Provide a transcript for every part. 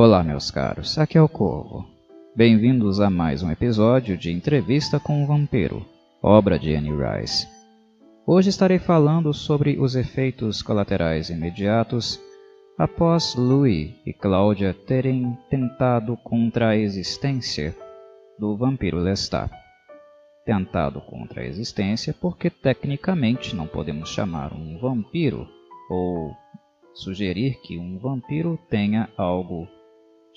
Olá, meus caros, aqui é o Corvo. Bem-vindos a mais um episódio de Entrevista com o Vampiro, obra de Anne Rice. Hoje estarei falando sobre os efeitos colaterais imediatos após Louis e Cláudia terem tentado contra a existência do vampiro Lestat. Tentado contra a existência porque tecnicamente não podemos chamar um vampiro ou sugerir que um vampiro tenha algo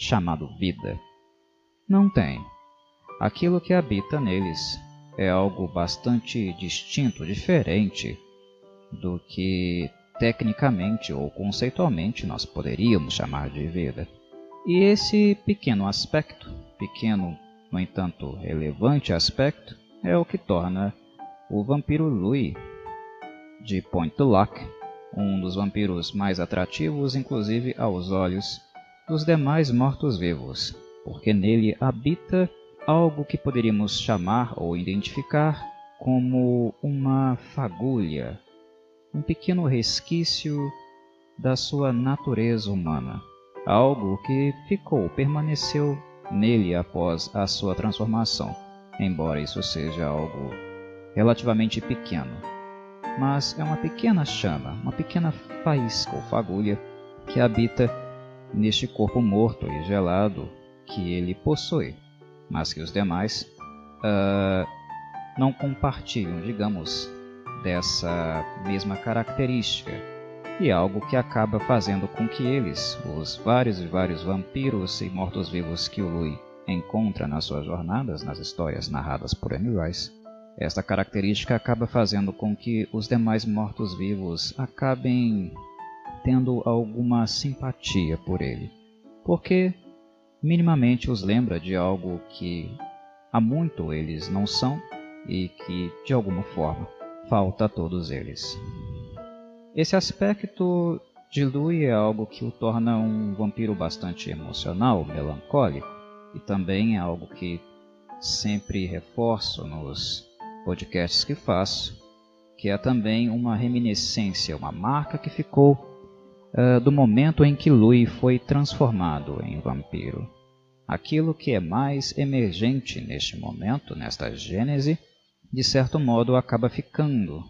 chamado vida. Não tem. Aquilo que habita neles é algo bastante distinto, diferente do que tecnicamente ou conceitualmente nós poderíamos chamar de vida. E esse pequeno aspecto, pequeno, no entanto relevante aspecto, é o que torna o vampiro Louis de Point Lac um dos vampiros mais atrativos, inclusive aos olhos dos demais mortos-vivos, porque nele habita algo que poderíamos chamar ou identificar como uma fagulha, um pequeno resquício da sua natureza humana, algo que ficou, permaneceu nele após a sua transformação, embora isso seja algo relativamente pequeno. Mas é uma pequena chama, uma pequena faísca ou fagulha que habita neste corpo morto e gelado que ele possui, mas que os demais uh, não compartilham, digamos, dessa mesma característica. E é algo que acaba fazendo com que eles, os vários e vários vampiros e mortos-vivos que o Louis encontra nas suas jornadas, nas histórias narradas por Anne Rice, esta característica acaba fazendo com que os demais mortos-vivos acabem tendo alguma simpatia por ele, porque minimamente os lembra de algo que há muito eles não são e que, de alguma forma, falta a todos eles. Esse aspecto de Louis é algo que o torna um vampiro bastante emocional, melancólico, e também é algo que sempre reforço nos podcasts que faço, que é também uma reminiscência, uma marca que ficou uh, do momento em que Louis foi transformado em vampiro. Aquilo que é mais emergente neste momento, nesta gênese, de certo modo acaba ficando,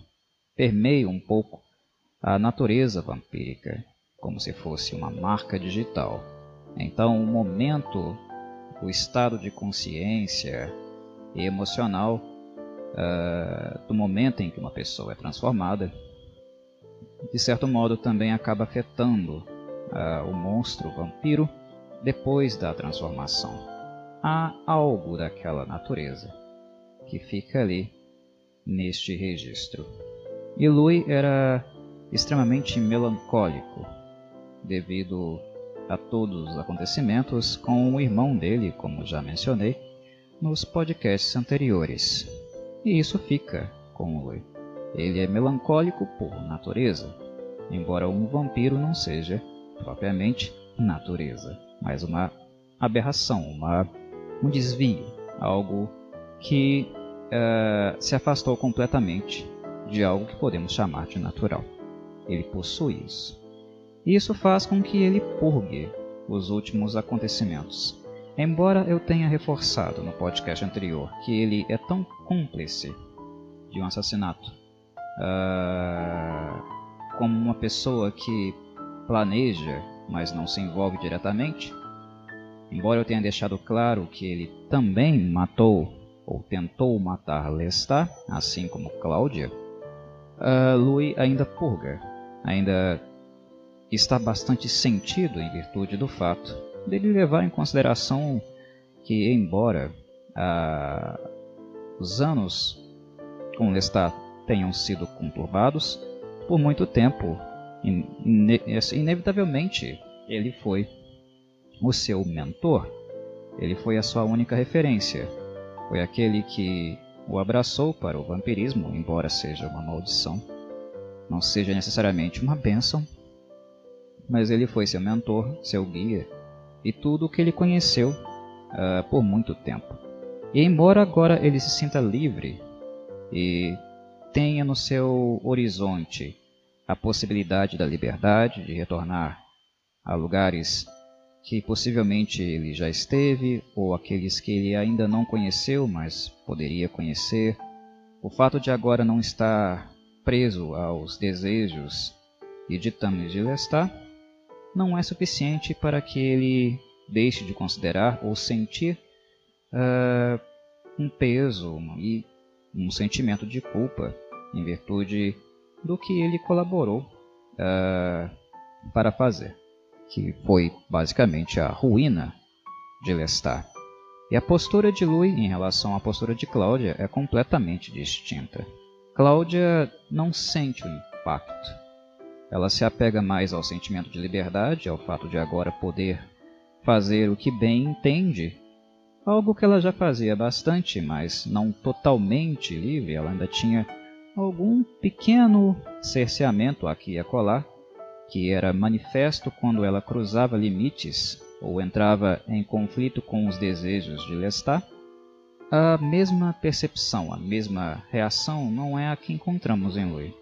permeia um pouco a natureza vampírica, como se fosse uma marca digital. Então, o momento, o estado de consciência e emocional uh, do momento em que uma pessoa é transformada de certo modo também acaba afetando uh, o monstro o vampiro depois da transformação. Há algo daquela natureza que fica ali neste registro. E Louis era extremamente melancólico devido a todos os acontecimentos com o irmão dele, como já mencionei nos podcasts anteriores. E isso fica com o Louis. Ele é melancólico por natureza, embora um vampiro não seja propriamente natureza, mas uma aberração, uma, um desvio, algo que uh, se afastou completamente de algo que podemos chamar de natural. Ele possui isso. E isso faz com que ele purgue os últimos acontecimentos. Embora eu tenha reforçado no podcast anterior que ele é tão cúmplice de um assassinato uh, como uma pessoa que planeja, mas não se envolve diretamente. Embora eu tenha deixado claro que ele também matou ou tentou matar Lestat, assim como Cláudia, uh, Louis ainda purga, ainda está bastante sentido em virtude do fato dele levar em consideração que, embora uh, os anos com Lestat tenham sido conturbados por muito tempo. Inevitavelmente, ele foi o seu mentor, ele foi a sua única referência, foi aquele que o abraçou para o vampirismo, embora seja uma maldição, não seja necessariamente uma bênção, mas ele foi seu mentor, seu guia e tudo o que ele conheceu uh, por muito tempo. E embora agora ele se sinta livre e tenha no seu horizonte a possibilidade da liberdade de retornar a lugares que possivelmente ele já esteve, ou aqueles que ele ainda não conheceu, mas poderia conhecer. O fato de agora não estar preso aos desejos e ditames de Lestat não é suficiente para que ele deixe de considerar ou sentir uh, um peso e um sentimento de culpa em virtude do que ele colaborou uh, para fazer que foi basicamente a ruína de Lestat. E a postura de Louis em relação à postura de Cláudia é completamente distinta. Cláudia não sente o impacto. Ela se apega mais ao sentimento de liberdade, ao fato de agora poder fazer o que bem entende, algo que ela já fazia bastante, mas não totalmente livre, ela ainda tinha algum pequeno cerceamento aqui e acolá, que era manifesto quando ela cruzava limites ou entrava em conflito com os desejos de Lestat, a mesma percepção, a mesma reação não é a que encontramos em Louis.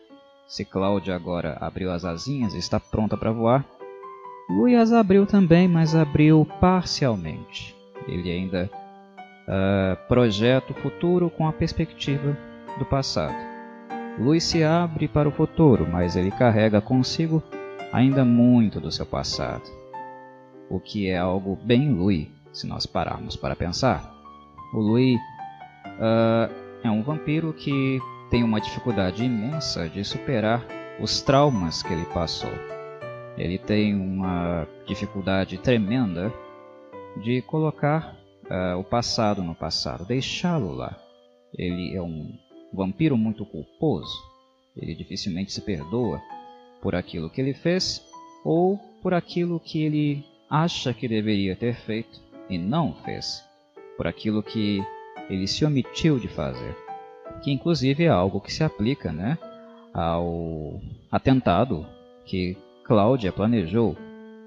Se Cláudia agora abriu as asinhas e está pronta para voar, Louis as abriu também, mas abriu parcialmente. Ele ainda uh, projeta o futuro com a perspectiva do passado. Louis se abre para o futuro, mas ele carrega consigo ainda muito do seu passado, o que é algo bem Louis, se nós pararmos para pensar. O Louis uh, é um vampiro que tem uma dificuldade imensa de superar os traumas que ele passou. Ele tem uma dificuldade tremenda de colocar uh, o passado no passado, deixá-lo lá. Ele é um vampiro muito culposo, ele dificilmente se perdoa por aquilo que ele fez ou por aquilo que ele acha que deveria ter feito e não fez, por aquilo que ele se omitiu de fazer, que inclusive é algo que se aplica né, ao atentado que Cláudia planejou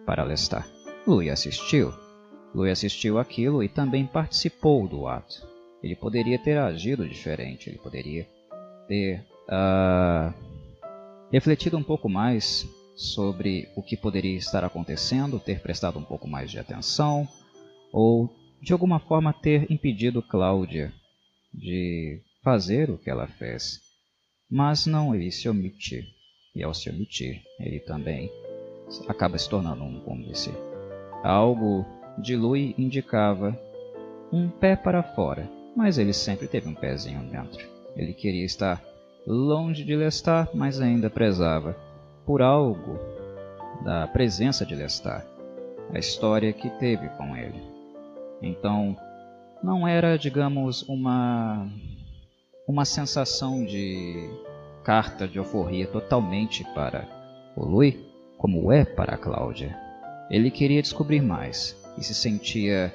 para Lestat. Louis assistiu. Louis assistiu aquilo e também participou do ato. Ele poderia ter agido diferente, ele poderia ter uh, refletido um pouco mais sobre o que poderia estar acontecendo, ter prestado um pouco mais de atenção, ou de alguma forma ter impedido Cláudia de fazer o que ela fez. Mas não ele se omitir. E ao se omitir, ele também acaba se tornando um cúmplice. Algo de Louis indicava um pé para fora, mas ele sempre teve um pezinho dentro. Ele queria estar longe de Lestat, mas ainda prezava por algo da presença de Lestat, a história que teve com ele. Então, não era, digamos, uma uma sensação de carta de euforia totalmente para o Louis, como é para a Cláudia. Ele queria descobrir mais e se sentia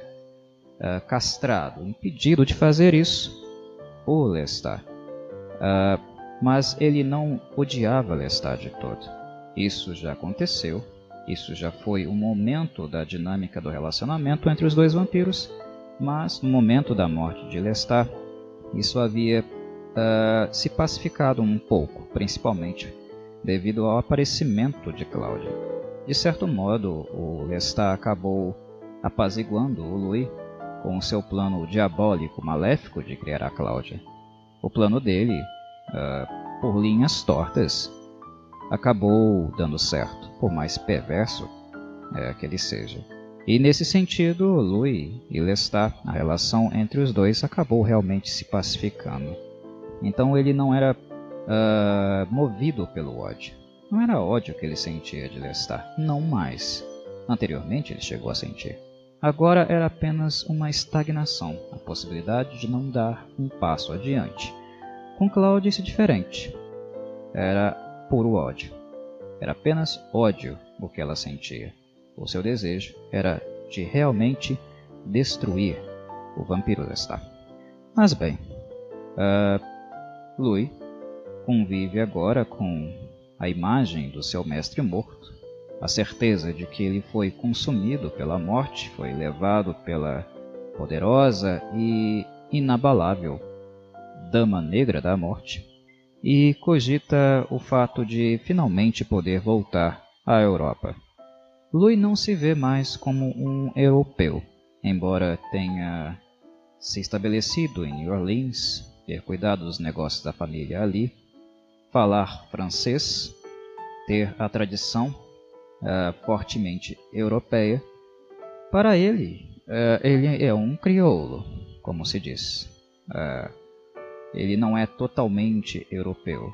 uh, castrado, impedido de fazer isso por Lestat. Uh, mas ele não odiava Lestat de todo. Isso já aconteceu, isso já foi um momento da dinâmica do relacionamento entre os dois vampiros, mas no momento da morte de Lestat, isso havia uh, se pacificado um pouco, principalmente devido ao aparecimento de Cláudia. De certo modo, o Lestat acabou apaziguando o Louis com o seu plano diabólico maléfico de criar a Cláudia. O plano dele uh, por linhas tortas, acabou dando certo, por mais perverso é, que ele seja. E nesse sentido, Louis e Lestat, a relação entre os dois acabou realmente se pacificando. Então ele não era uh, movido pelo ódio. Não era ódio que ele sentia de Lestat, não mais. Anteriormente ele chegou a sentir. Agora era apenas uma estagnação, a possibilidade de não dar um passo adiante. Com Claudia isso diferente. Era puro ódio. Era apenas ódio o que ela sentia. O seu desejo era de realmente destruir o vampiro Lestat. Mas bem, uh, Louis convive agora com a imagem do seu mestre morto, a certeza de que ele foi consumido pela morte, foi levado pela poderosa e inabalável Dama Negra da Morte, e cogita o fato de finalmente poder voltar à Europa. Louis não se vê mais como um europeu, embora tenha se estabelecido em New Orleans, ter cuidado dos negócios da família ali, falar francês, ter a tradição uh, fortemente europeia. Para ele, uh, ele é um crioulo, como se diz. Uh, ele não é totalmente europeu.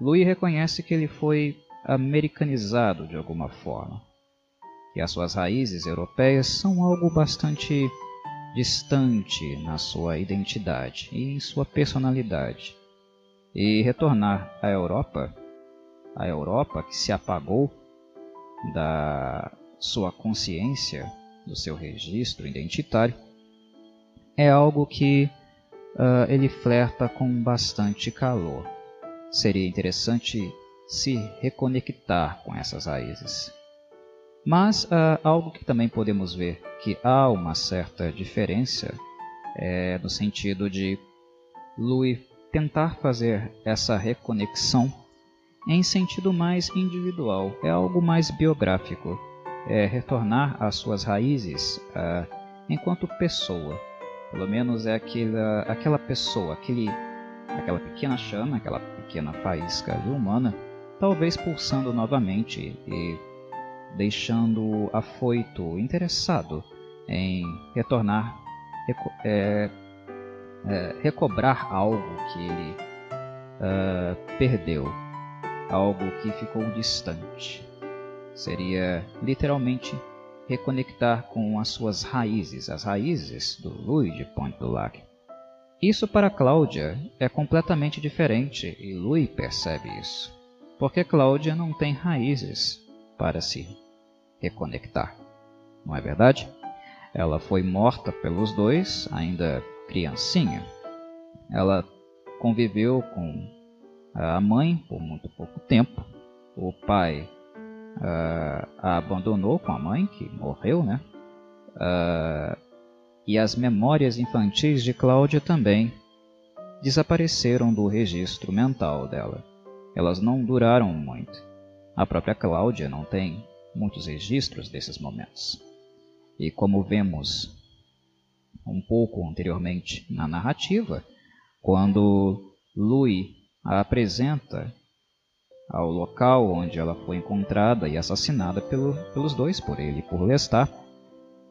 Louis reconhece que ele foi americanizado de alguma forma e as suas raízes europeias são algo bastante distante na sua identidade e em sua personalidade. E retornar à Europa, a Europa que se apagou da sua consciência, do seu registro identitário, é algo que uh, ele flerta com bastante calor. Seria interessante se reconectar com essas raízes. Mas uh, algo que também podemos ver que há uma certa diferença é no sentido de Louis tentar fazer essa reconexão em sentido mais individual, é algo mais biográfico, é retornar às suas raízes uh, enquanto pessoa. Pelo menos é aquela, aquela pessoa, aquele, aquela pequena chama, aquela pequena faísca humana, talvez pulsando novamente e deixando afoito, interessado em retornar, reco é, é, recobrar algo que ele uh, perdeu, algo que ficou distante. Seria literalmente reconectar com as suas raízes, as raízes do Louis de Point du Lac. Isso para Cláudia é completamente diferente e Louis percebe isso, porque Cláudia não tem raízes para se reconectar. Não é verdade? Ela foi morta pelos dois, ainda criancinha. Ela conviveu com a mãe por muito pouco tempo. O pai uh, a abandonou com a mãe, que morreu, né? Uh, e as memórias infantis de Cláudia também desapareceram do registro mental dela. Elas não duraram muito. A própria Cláudia não tem muitos registros desses momentos. E como vemos um pouco anteriormente na narrativa, quando Louis a apresenta ao local onde ela foi encontrada e assassinada pelo, pelos dois, por ele e por Lestat,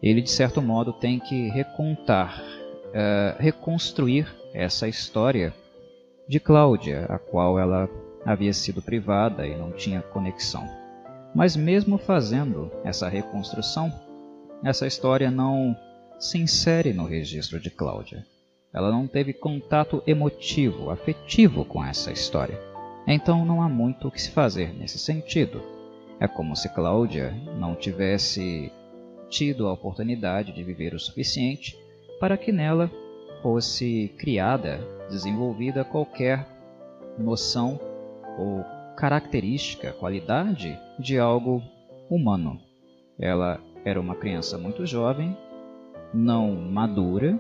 ele de certo modo tem que recontar, uh, reconstruir essa história de Cláudia, a qual ela havia sido privada e não tinha conexão. Mas mesmo fazendo essa reconstrução, essa história não se insere no registro de Cláudia. Ela não teve contato emotivo, afetivo com essa história. Então não há muito o que se fazer nesse sentido. É como se Cláudia não tivesse tido a oportunidade de viver o suficiente para que nela fosse criada, desenvolvida qualquer noção ou característica, qualidade de algo humano. Ela era uma criança muito jovem, não madura,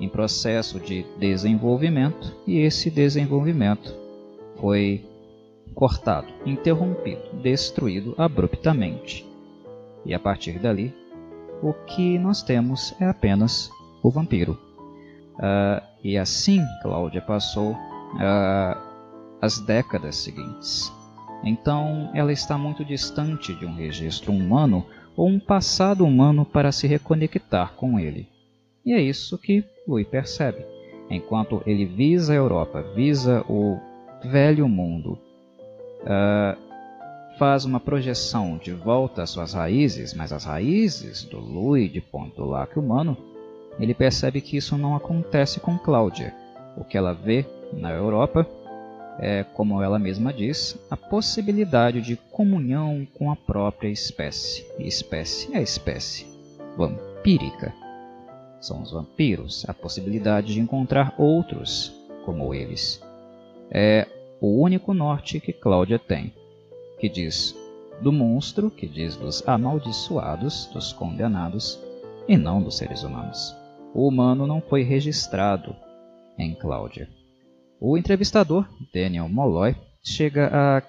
em processo de desenvolvimento, e esse desenvolvimento foi cortado, interrompido, destruído abruptamente. E a partir dali, o que nós temos é apenas o vampiro. Uh, e assim Cláudia passou uh, as décadas seguintes. Então, ela está muito distante de um registro humano ou um passado humano para se reconectar com ele. E é isso que Louis percebe. Enquanto ele visa a Europa, visa o velho mundo, uh, faz uma projeção de volta às suas raízes, mas as raízes do Louis de Ponto Lac humano, ele percebe que isso não acontece com Cláudia. O que ela vê na Europa é, como ela mesma diz, a possibilidade de comunhão com a própria espécie. E espécie é espécie vampírica. São os vampiros, a possibilidade de encontrar outros como eles. É o único norte que Cláudia tem, que diz do monstro, que diz dos amaldiçoados, dos condenados, e não dos seres humanos. O humano não foi registrado em Cláudia. O entrevistador, Daniel Molloy, chega a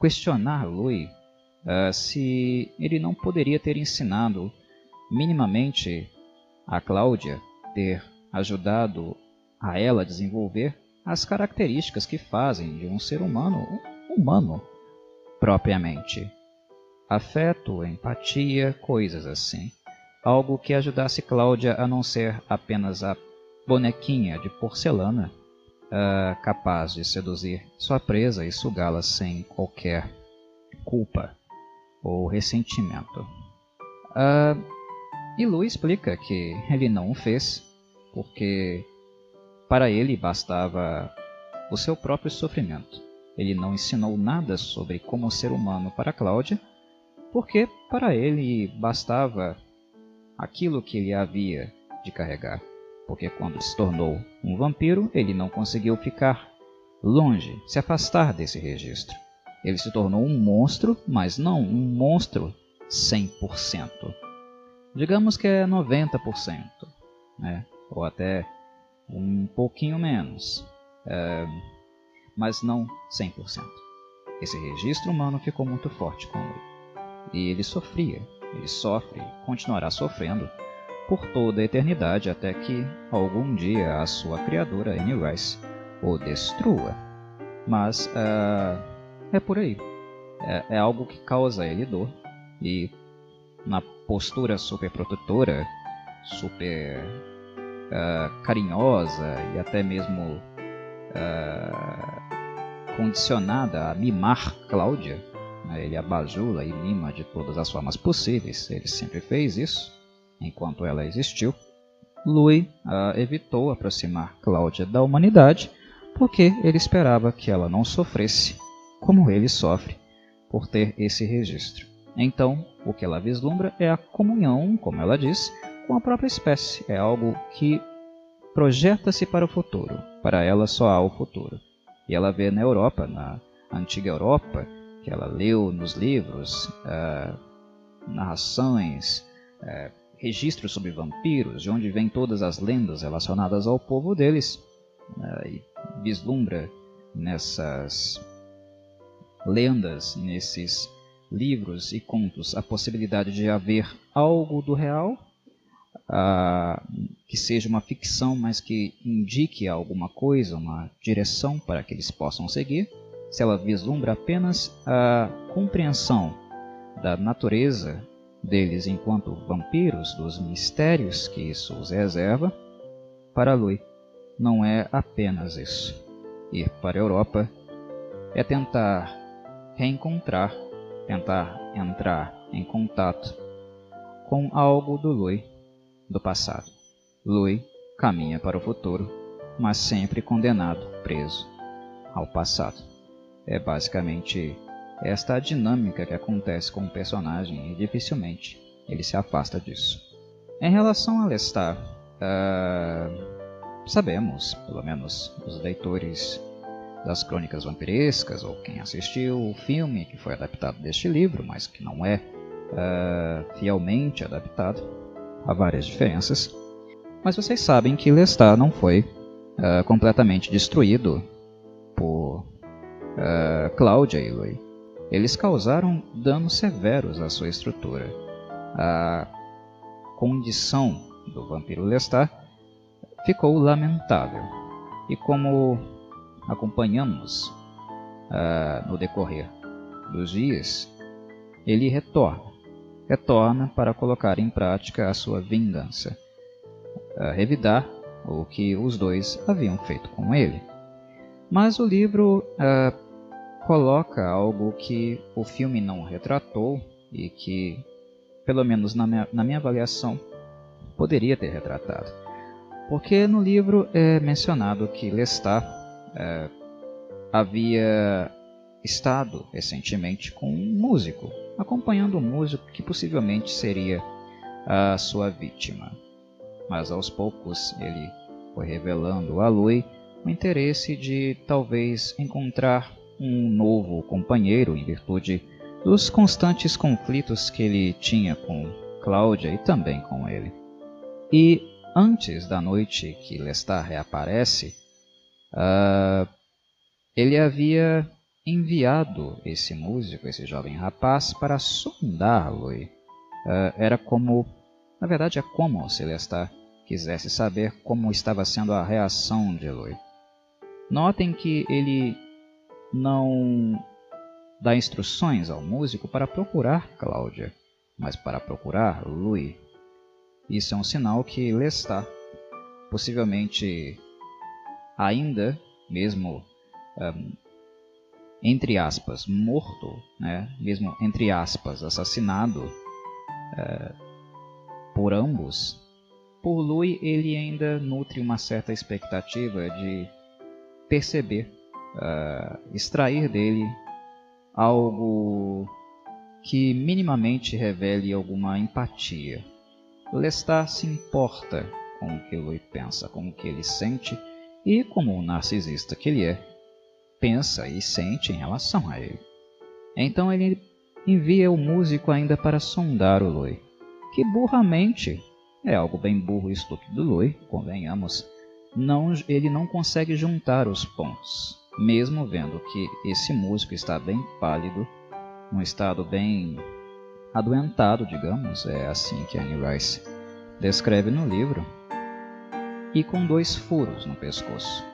questionar Louis uh, se ele não poderia ter ensinado minimamente a Cláudia, ter ajudado a ela desenvolver as características que fazem de um ser humano um humano propriamente. Afeto, empatia, coisas assim. Algo que ajudasse Cláudia a não ser apenas a bonequinha de porcelana uh, capaz de seduzir sua presa e sugá-la sem qualquer culpa ou ressentimento. Uh, e Lu explica que ele não o fez porque para ele bastava o seu próprio sofrimento. Ele não ensinou nada sobre como ser humano para Cláudia, porque para ele bastava aquilo que ele havia de carregar. Porque quando se tornou um vampiro, ele não conseguiu ficar longe, se afastar desse registro. Ele se tornou um monstro, mas não um monstro 100%. Digamos que é 90%, né? ou até um pouquinho menos, é, mas não 100%. Esse registro humano ficou muito forte com ele. E ele sofria, ele sofre, continuará sofrendo por toda a eternidade até que algum dia a sua criadora, Annie Rice, o destrua. Mas uh, é por aí. É, é, algo que causa ele dor. E na postura super protetora, super uh, carinhosa e até mesmo uh, condicionada a mimar Cláudia, né? ele abajula e mima de todas as formas possíveis, ele sempre fez isso enquanto ela existiu. Louis uh, evitou aproximar Cláudia da humanidade porque ele esperava que ela não sofresse como ele sofre por ter esse registro. Então, o que ela vislumbra é a comunhão, como ela diz, com a própria espécie. É algo que projeta-se para o futuro. Para ela só há o futuro. E ela vê na Europa, na antiga Europa, que ela leu nos livros, uh, narrações, uh, registros sobre vampiros, de onde vêm todas as lendas relacionadas ao povo deles, uh, e vislumbra nessas lendas, nesses livros e contos, a possibilidade de haver algo do real que seja uma ficção, mas que indique alguma coisa, uma direção para que eles possam seguir, se ela vislumbra apenas a compreensão da natureza deles enquanto vampiros, dos mistérios que isso os reserva, para Lui não é apenas isso. Ir para a Europa é tentar reencontrar, tentar entrar em contato com algo do Lui do passado. Louis caminha para o futuro, mas sempre condenado, preso ao passado. É basicamente esta a dinâmica que acontece com o personagem e dificilmente ele se afasta disso. Em relação a Lestat, uh, sabemos, pelo menos os leitores das crônicas vampirescas ou quem assistiu o filme que foi adaptado deste livro, mas que não é uh, fielmente adaptado, há várias diferenças. Mas vocês sabem que Lestat não foi uh, completamente destruído por uh, Cláudia e Louis. Eles causaram danos severos à sua estrutura. A condição do vampiro Lestat ficou lamentável. E como acompanhamos uh, no decorrer dos dias, ele retorna retorna para colocar em prática a sua vingança, a revidar o que os dois haviam feito com ele. Mas o livro uh, coloca algo que o filme não retratou e que, pelo menos na minha, na minha avaliação, poderia ter retratado. Porque no livro é mencionado que Lestat uh, havia estado recentemente com um músico, acompanhando um músico que possivelmente seria a sua vítima. Mas aos poucos ele foi revelando a Lui o interesse de talvez encontrar um novo companheiro em virtude dos constantes conflitos que ele tinha com Cláudia e também com ele. E antes da noite que Lestat reaparece, uh, ele havia enviado esse músico, esse jovem rapaz, para sondar Louis. Uh, era como, na verdade, é como se Lestat quisesse saber como estava sendo a reação de Louis. Notem que ele não dá instruções ao músico para procurar Cláudia, mas para procurar Louis. Isso é um sinal que Lestat, possivelmente ainda, mesmo um, entre aspas, morto, né, mesmo entre aspas, assassinado uh, por ambos, por Louis ele ainda nutre uma certa expectativa de perceber, uh, extrair dele algo que minimamente revele alguma empatia. Lestat se importa com o que Louis pensa, com o que ele sente e, como o narcisista que ele é, pensa e sente em relação a ele. Então ele envia o músico ainda para sondar o Louis, que burramente é algo bem burro e estúpido do Louis, convenhamos, não, ele não consegue juntar os pontos, mesmo vendo que esse músico está bem pálido, num estado bem adoentado, digamos, é assim que Annie Rice descreve no livro, e com dois furos no pescoço,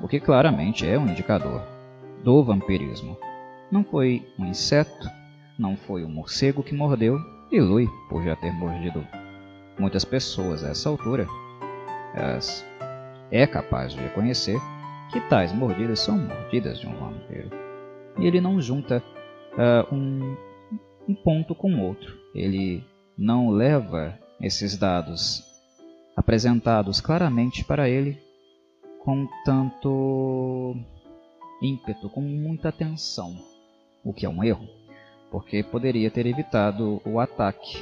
o que claramente é um indicador do vampirismo. Não foi um inseto, não foi um morcego que mordeu, e Lui, por já ter mordido muitas pessoas a essa altura, é capaz de reconhecer que tais mordidas são mordidas de um vampiro. E ele não junta uh, um, um ponto com outro. Ele não leva esses dados apresentados claramente para ele com tanto ímpeto, com muita atenção, o que é um erro, porque poderia ter evitado o ataque,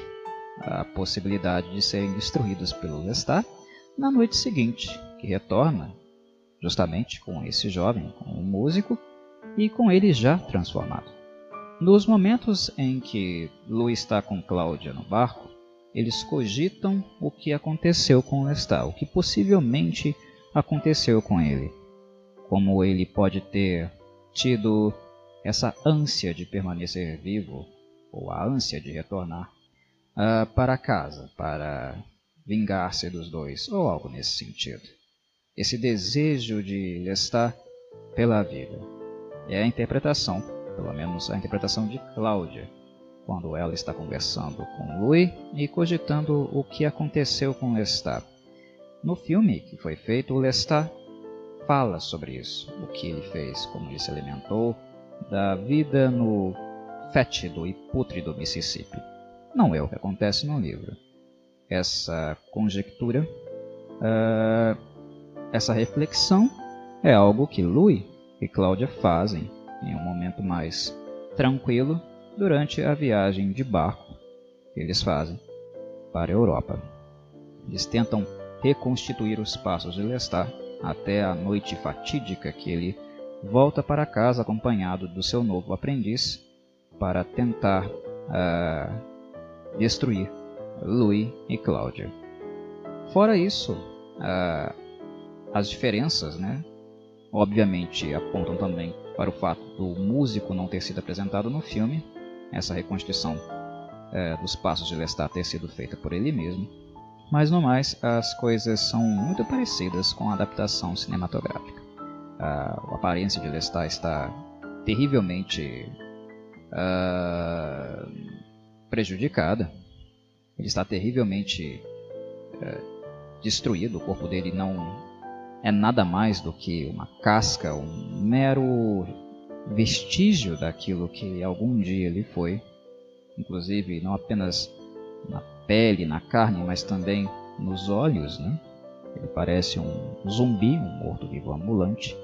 a possibilidade de serem destruídos pelo Lestat na noite seguinte, que retorna justamente com esse jovem, com o um músico, e com ele já transformado. Nos momentos em que Lu está com Cláudia no barco, eles cogitam o que aconteceu com Lestat, o que possivelmente aconteceu com ele. Como ele pode ter tido essa ânsia de permanecer vivo, ou a ânsia de retornar uh, para casa, para vingar-se dos dois, ou algo nesse sentido. Esse desejo de Lestat pela vida. É a interpretação, pelo menos a interpretação de Cláudia, quando ela está conversando com Louis e cogitando o que aconteceu com Lestat. No filme que foi feito, Lestat fala sobre isso, o que ele fez, como ele se alimentou da vida no fétido e pútrido Mississippi. Não é o que acontece no livro. Essa conjectura, uh, essa reflexão é algo que Louis e Cláudia fazem em um momento mais tranquilo durante a viagem de barco que eles fazem para a Europa. Eles tentam reconstituir os passos de Lestat até a noite fatídica que ele volta para casa acompanhado do seu novo aprendiz para tentar uh, destruir Louis e Cláudia. Fora isso, uh, as diferenças, né, obviamente apontam também para o fato do músico não ter sido apresentado no filme essa reconstituição é, dos passos de Lestat ter sido feita por ele mesmo. Mas no mais, as coisas são muito parecidas com a adaptação cinematográfica. A, a aparência de Lestat está terrivelmente uh, prejudicada. Ele está terrivelmente uh, destruído. O corpo dele não é nada mais do que uma casca, um mero vestígio daquilo que algum dia ele foi, inclusive não apenas na pele, na carne, mas também nos olhos, né? Ele parece um zumbi, um morto-vivo ambulante.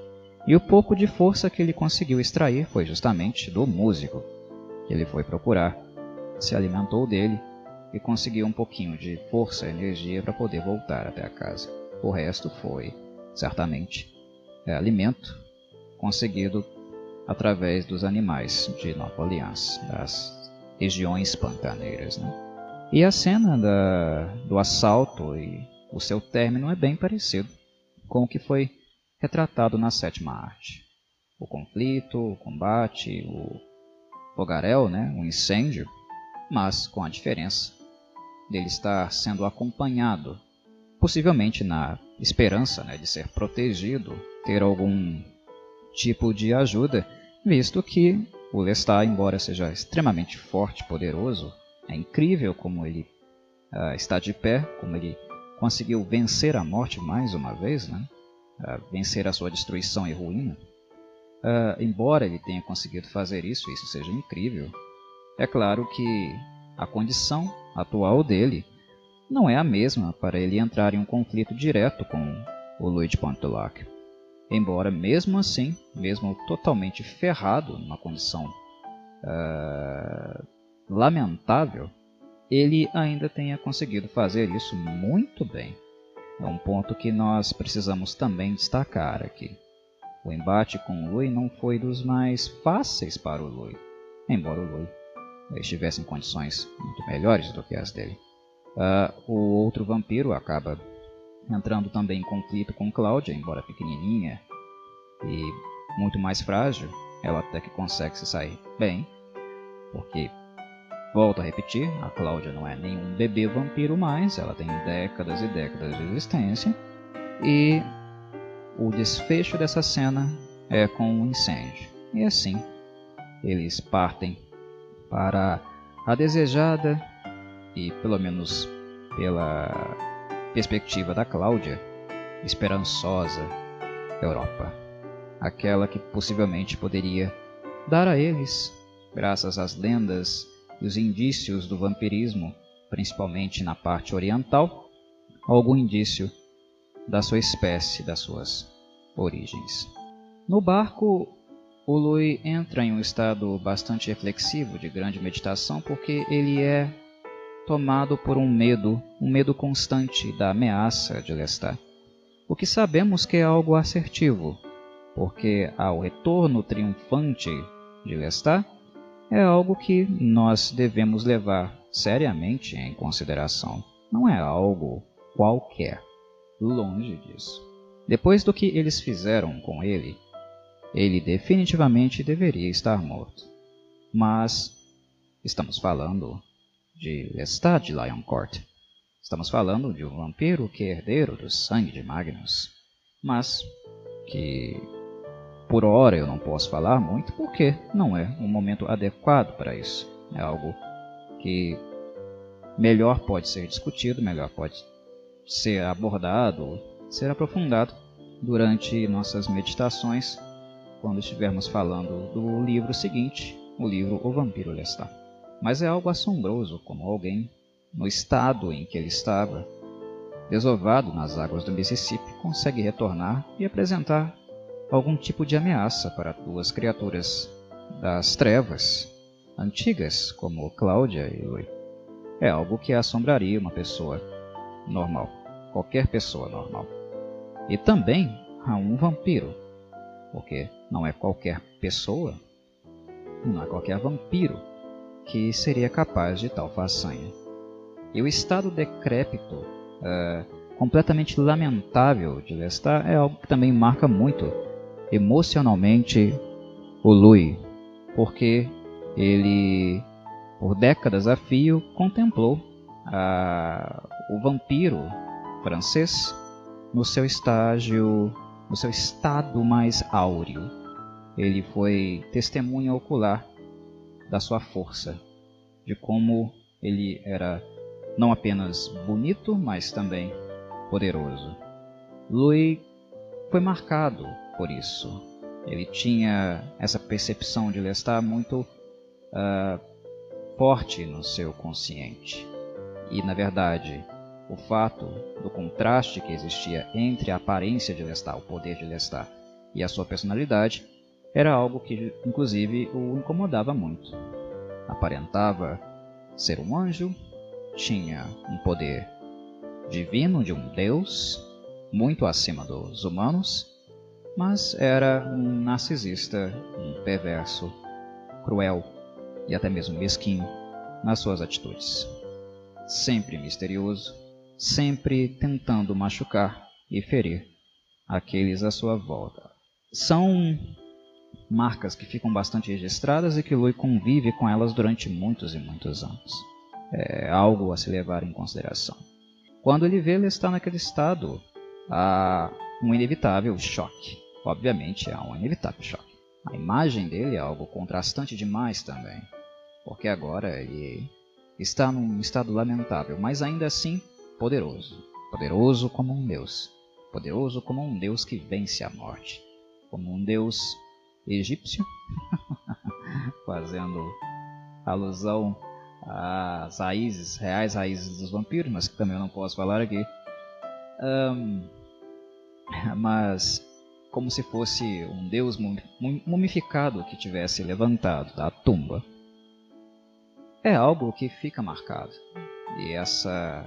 E o pouco de força que ele conseguiu extrair foi justamente do músico que ele foi procurar. Se alimentou dele e conseguiu um pouquinho de força e energia para poder voltar até a casa. O resto foi, certamente, é alimento conseguido através dos animais de Nova Orleans, das regiões pantaneiras. Né? E a cena da, do assalto e o seu término é bem parecido com o que foi retratado na sétima arte. o conflito, o combate, o fogaréu, né, o incêndio, mas com a diferença dele estar sendo acompanhado, possivelmente na esperança né, de ser protegido, ter algum tipo de ajuda, visto que o Lestat, embora seja extremamente forte e poderoso, é incrível como ele uh, está de pé, como ele conseguiu vencer a morte mais uma vez, né? Uh, vencer a sua destruição e ruína. Uh, embora ele tenha conseguido fazer isso, isso seja incrível, é claro que a condição atual dele não é a mesma para ele entrar em um conflito direto com o Louis de Pontelac. Embora, mesmo assim, mesmo totalmente ferrado, numa condição uh, lamentável, ele ainda tenha conseguido fazer isso muito bem. É um ponto que nós precisamos também destacar aqui. O embate com o Lui não foi dos mais fáceis para o Lui, embora o Lui estivesse em condições muito melhores do que as dele. Uh, o outro vampiro acaba entrando também em conflito com Cláudia, embora pequenininha e muito mais frágil, ela até que consegue se sair bem, porque Volto a repetir, a Cláudia não é nenhum bebê vampiro mais, ela tem décadas e décadas de existência. E o desfecho dessa cena é com um incêndio. E assim, eles partem para a desejada e, pelo menos pela perspectiva da Cláudia, esperançosa Europa. Aquela que possivelmente poderia dar a eles, graças às lendas e os indícios do vampirismo, principalmente na parte oriental, algum indício da sua espécie, das suas origens. No barco, o Lui entra em um estado bastante reflexivo, de grande meditação, porque ele é tomado por um medo, um medo constante da ameaça de Lestat. O que sabemos que é algo assertivo, porque ao retorno triunfante de Lestat, é algo que nós devemos levar seriamente em consideração. Não é algo qualquer. Longe disso. Depois do que eles fizeram com ele, ele definitivamente deveria estar morto. Mas estamos falando de Lestat de Lioncourt. Estamos falando de um vampiro que é herdeiro do sangue de Magnus, mas que por hora eu não posso falar muito porque não é um momento adequado para isso. É algo que melhor pode ser discutido, melhor pode ser abordado, ser aprofundado durante nossas meditações quando estivermos falando do livro seguinte, o livro O Vampiro Lestat. Mas é algo assombroso como alguém, no estado em que ele estava, desovado nas águas do Mississippi, consegue retornar e apresentar algum tipo de ameaça para duas criaturas das trevas, antigas como Cláudia e Lui. É algo que assombraria uma pessoa normal, qualquer pessoa normal. E também a um vampiro, porque não é qualquer pessoa, não é qualquer vampiro que seria capaz de tal façanha. E o estado decrépito, uh, completamente lamentável de Lestat é algo que também marca muito emocionalmente o Louis, porque ele, por décadas a fio, contemplou o vampiro francês no seu estágio, no seu estado mais áureo. Ele foi testemunha ocular da sua força, de como ele era não apenas bonito, mas também poderoso. Louis foi marcado por isso. Ele tinha essa percepção de Lestat muito uh, forte no seu consciente. E, na verdade, o fato do contraste que existia entre a aparência de Lestat, o poder de Lestat, e a sua personalidade, era algo que, inclusive, o incomodava muito. Aparentava ser um anjo, tinha um poder divino de um deus, muito acima dos humanos, mas era um narcisista, um perverso, cruel e até mesmo mesquinho nas suas atitudes. Sempre misterioso, sempre tentando machucar e ferir aqueles à sua volta. São marcas que ficam bastante registradas e que Lui convive com elas durante muitos e muitos anos. É algo a se levar em consideração. Quando ele vê ele está naquele estado, há um inevitável choque. Obviamente há um inevitável choque. A imagem dele é algo contrastante demais também, porque agora ele está num estado lamentável, mas ainda assim poderoso. Poderoso como um deus. Poderoso como um deus que vence a morte. Como um deus egípcio, fazendo alusão às raízes, reais raízes dos vampiros, mas que também eu não posso falar aqui. Um, mas como se fosse um deus mumificado que tivesse levantado da tumba. É algo que fica marcado. E essa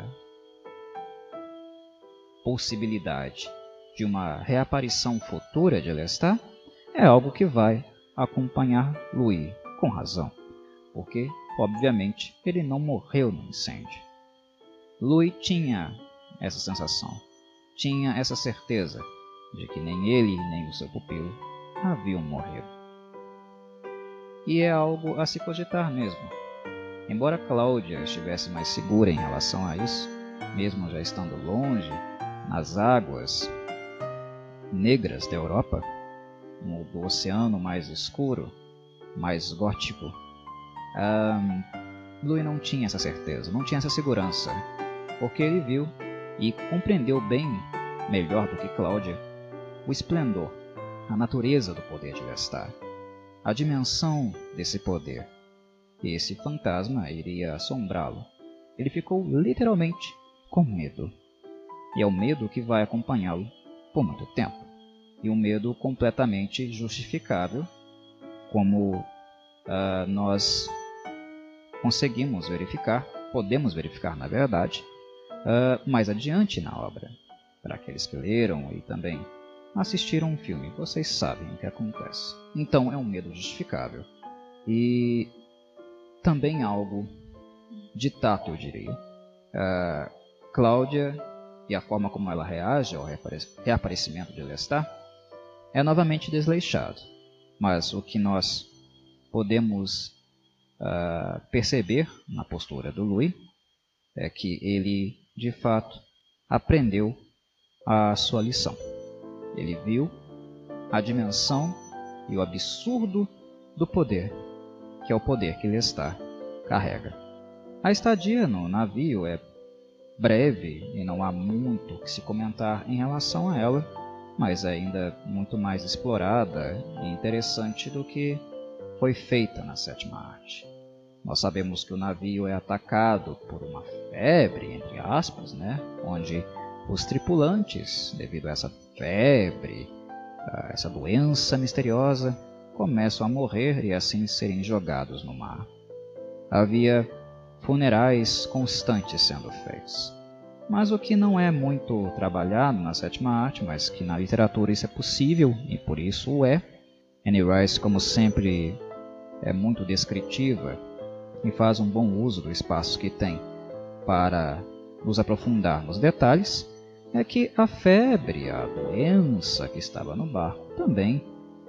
possibilidade de uma reaparição futura de Lestat é algo que vai acompanhar Louis, com razão, porque, obviamente, ele não morreu no incêndio. Louis tinha essa sensação, tinha essa certeza de que nem ele nem o seu pupilo haviam morrido. E é algo a se cogitar mesmo. Embora Cláudia estivesse mais segura em relação a isso, mesmo já estando longe, nas águas negras da Europa, no, do oceano mais escuro, mais gótico, um, Louis não tinha essa certeza, não tinha essa segurança, porque ele viu e compreendeu bem, melhor do que Cláudia, o esplendor, a natureza do poder de Lestat, a dimensão desse poder. Esse fantasma iria assombrá-lo. Ele ficou literalmente com medo. E é o medo que vai acompanhá-lo por muito tempo e um medo completamente justificável, como uh, nós conseguimos verificar, podemos verificar na verdade, uh, mais adiante na obra. Para aqueles que leram e também assistiram um filme, vocês sabem o que acontece. Então é um medo justificável e também algo de tato, eu diria. Uh, Cláudia e a forma como ela reage ao reaparecimento de Lestat é novamente desleixado. Mas o que nós podemos uh, perceber na postura do Louis é que ele, de fato, aprendeu a sua lição. Ele viu a dimensão e o absurdo do poder, que é o poder que ele está carrega. A estadia no navio é breve e não há muito que se comentar em relação a ela, mas ainda muito mais explorada e interessante do que foi feita na sétima arte. Nós sabemos que o navio é atacado por uma febre, entre aspas, né? onde os tripulantes, devido a essa febre, a essa doença misteriosa, começam a morrer e assim serem jogados no mar. Havia funerais constantes sendo feitos. Mas o que não é muito trabalhado na sétima arte, mas que na literatura isso é possível e por isso é. Annie Rice, como sempre, é muito descritiva e faz um bom uso do espaço que tem para nos aprofundar nos detalhes, é que a febre, a doença que estava no barco, também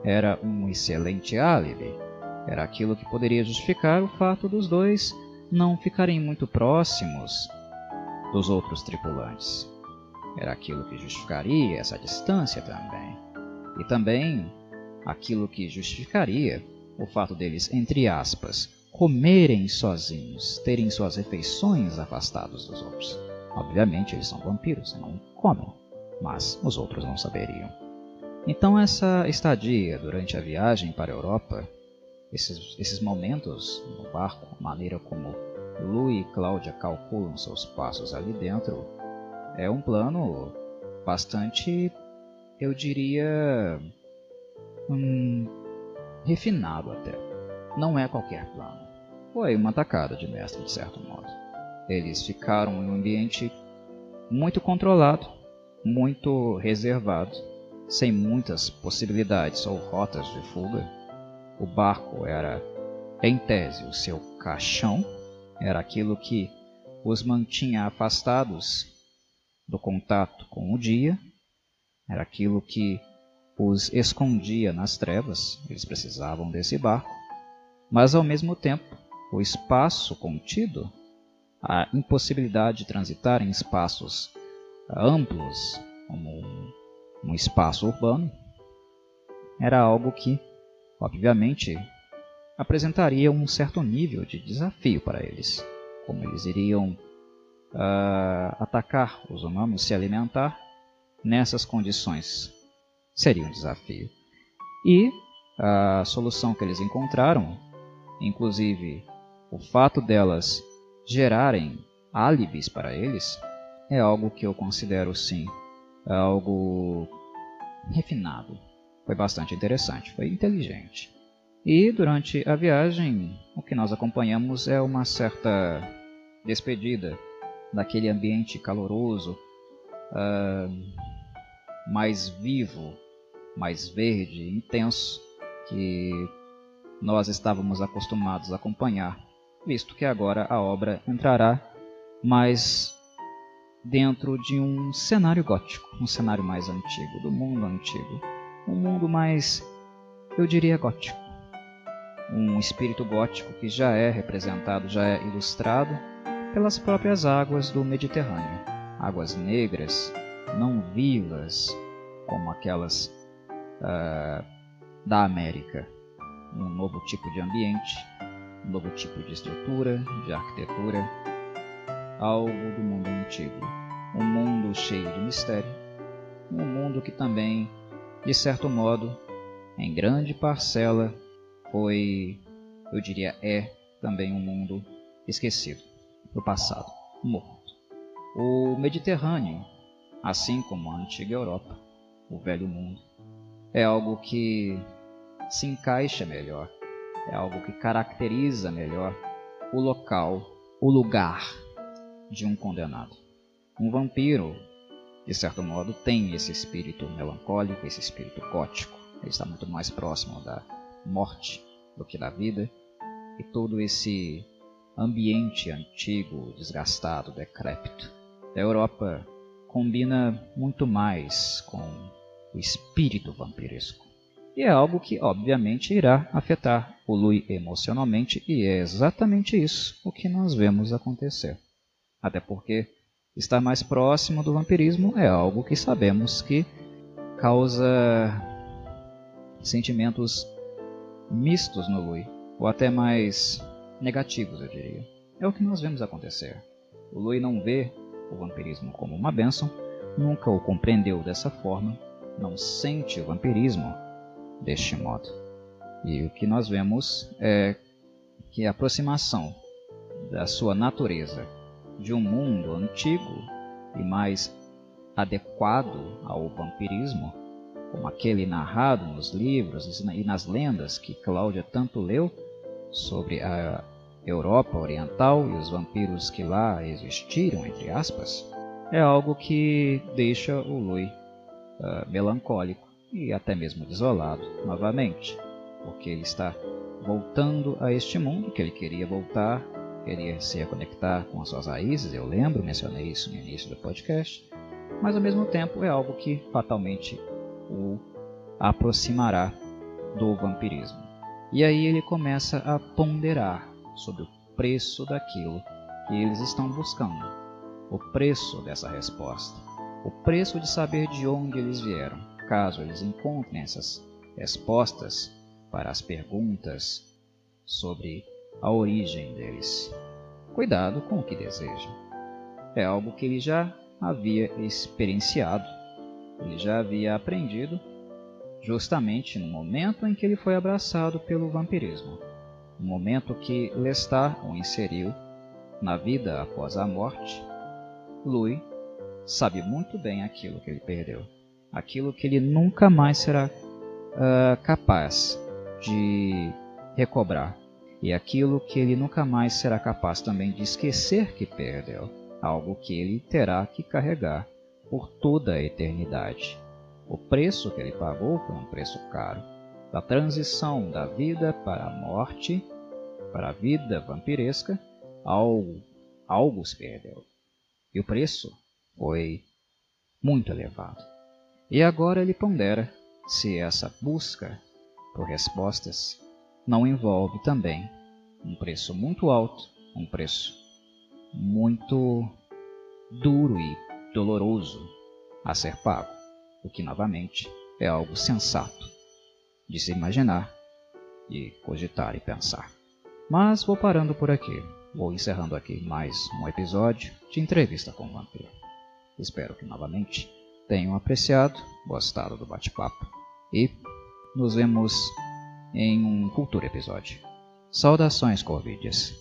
era um excelente álibi. Era aquilo que poderia justificar o fato dos dois não ficarem muito próximos dos outros tripulantes. Era aquilo que justificaria essa distância também. E também aquilo que justificaria o fato deles, entre aspas, comerem sozinhos, terem suas refeições afastados dos outros. Obviamente eles são vampiros, não comem, mas os outros não saberiam. Então essa estadia durante a viagem para a Europa, esses, esses momentos no barco, a maneira como Lu e Cláudia calculam seus passos ali dentro, é um plano bastante, eu diria, hum, refinado até. Não é qualquer plano. Foi uma atacada de mestre, de certo modo. Eles ficaram em um ambiente muito controlado, muito reservado, sem muitas possibilidades ou rotas de fuga. O barco era, em tese, o seu caixão era aquilo que os mantinha afastados do contato com o dia, era aquilo que os escondia nas trevas, eles precisavam desse barco, mas ao mesmo tempo o espaço contido, a impossibilidade de transitar em espaços amplos, como um, espaço urbano, era algo que, obviamente, apresentaria um certo nível de desafio para eles. Como eles iriam uh, atacar os humanos, se alimentar nessas condições, seria um desafio. E a solução que eles encontraram, inclusive o fato delas gerarem álibis para eles, é algo que eu considero sim algo refinado. Foi bastante interessante, foi inteligente. E durante a viagem, o que nós acompanhamos é uma certa despedida daquele ambiente caloroso, uh, mais vivo, mais verde, intenso, que nós estávamos acostumados a acompanhar, visto que agora a obra entrará mais dentro de um cenário gótico, um cenário mais antigo, do mundo antigo. Um mundo mais, eu diria, gótico. Um espírito gótico que já é representado, já é ilustrado pelas próprias águas do Mediterrâneo. Águas negras, não vivas como aquelas uh, da América. Um novo tipo de ambiente, um novo tipo de estrutura, de arquitetura, algo do mundo antigo. Um mundo cheio de mistério, um mundo que também, de certo modo, em grande parcela, foi, eu diria, é também um mundo esquecido do passado, morto. O Mediterrâneo, assim como a antiga Europa, o velho mundo, é algo que se encaixa melhor, é algo que caracteriza melhor o local, o lugar de um condenado. Um vampiro, de certo modo, tem esse espírito melancólico, esse espírito gótico. Ele está muito mais próximo da morte do que da vida. E todo esse ambiente antigo, desgastado, decrépito da Europa combina muito mais com o espírito vampiresco. E é algo que, obviamente, irá afetar o Lui emocionalmente, e é exatamente isso o que nós vemos acontecer. Até porque estar mais próximo do vampirismo é algo que sabemos que causa sentimentos mistos no Lui, ou até mais negativos, eu diria. É o que nós vemos acontecer. O Lui não vê o vampirismo como uma bênção, nunca o compreendeu dessa forma, não sente o vampirismo deste modo. E o que nós vemos é que a aproximação da sua natureza de um mundo antigo e mais adequado ao vampirismo, como aquele narrado nos livros e nas lendas que Cláudia tanto leu sobre a Europa Oriental e os vampiros que lá existiram, entre aspas, é algo que deixa o Lui uh, melancólico e até mesmo desolado novamente, porque ele está voltando a este mundo que ele queria voltar, queria se reconectar com as suas raízes, eu lembro, mencionei isso no início do podcast, mas ao mesmo tempo é algo que fatalmente o aproximará do vampirismo. E aí ele começa a ponderar sobre o preço daquilo que eles estão buscando, o preço dessa resposta, o preço de saber de onde eles vieram, caso eles encontrem essas respostas para as perguntas sobre a origem deles. Cuidado com o que desejam. É algo que ele já havia experienciado, ele já havia aprendido justamente no momento em que ele foi abraçado pelo vampirismo o momento que Lestat o inseriu na vida após a morte, Louis sabe muito bem aquilo que ele perdeu, aquilo que ele nunca mais será uh, capaz de recobrar e aquilo que ele nunca mais será capaz também de esquecer que perdeu, algo que ele terá que carregar por toda a eternidade. O preço que ele pagou foi um preço caro da transição da vida para a morte, para a vida vampiresca, algo, algo se perdeu. E o preço foi muito elevado. E agora ele pondera se essa busca por respostas não envolve também um preço muito alto, um preço muito duro e doloroso a ser pago, o que novamente é algo sensato de se imaginar e cogitar e pensar. Mas vou parando por aqui, vou encerrando aqui mais um episódio de Entrevista com o Vampiro. Espero que novamente tenham apreciado, gostado do bate-papo e nos vemos em um futuro episódio. Saudações, Corvides!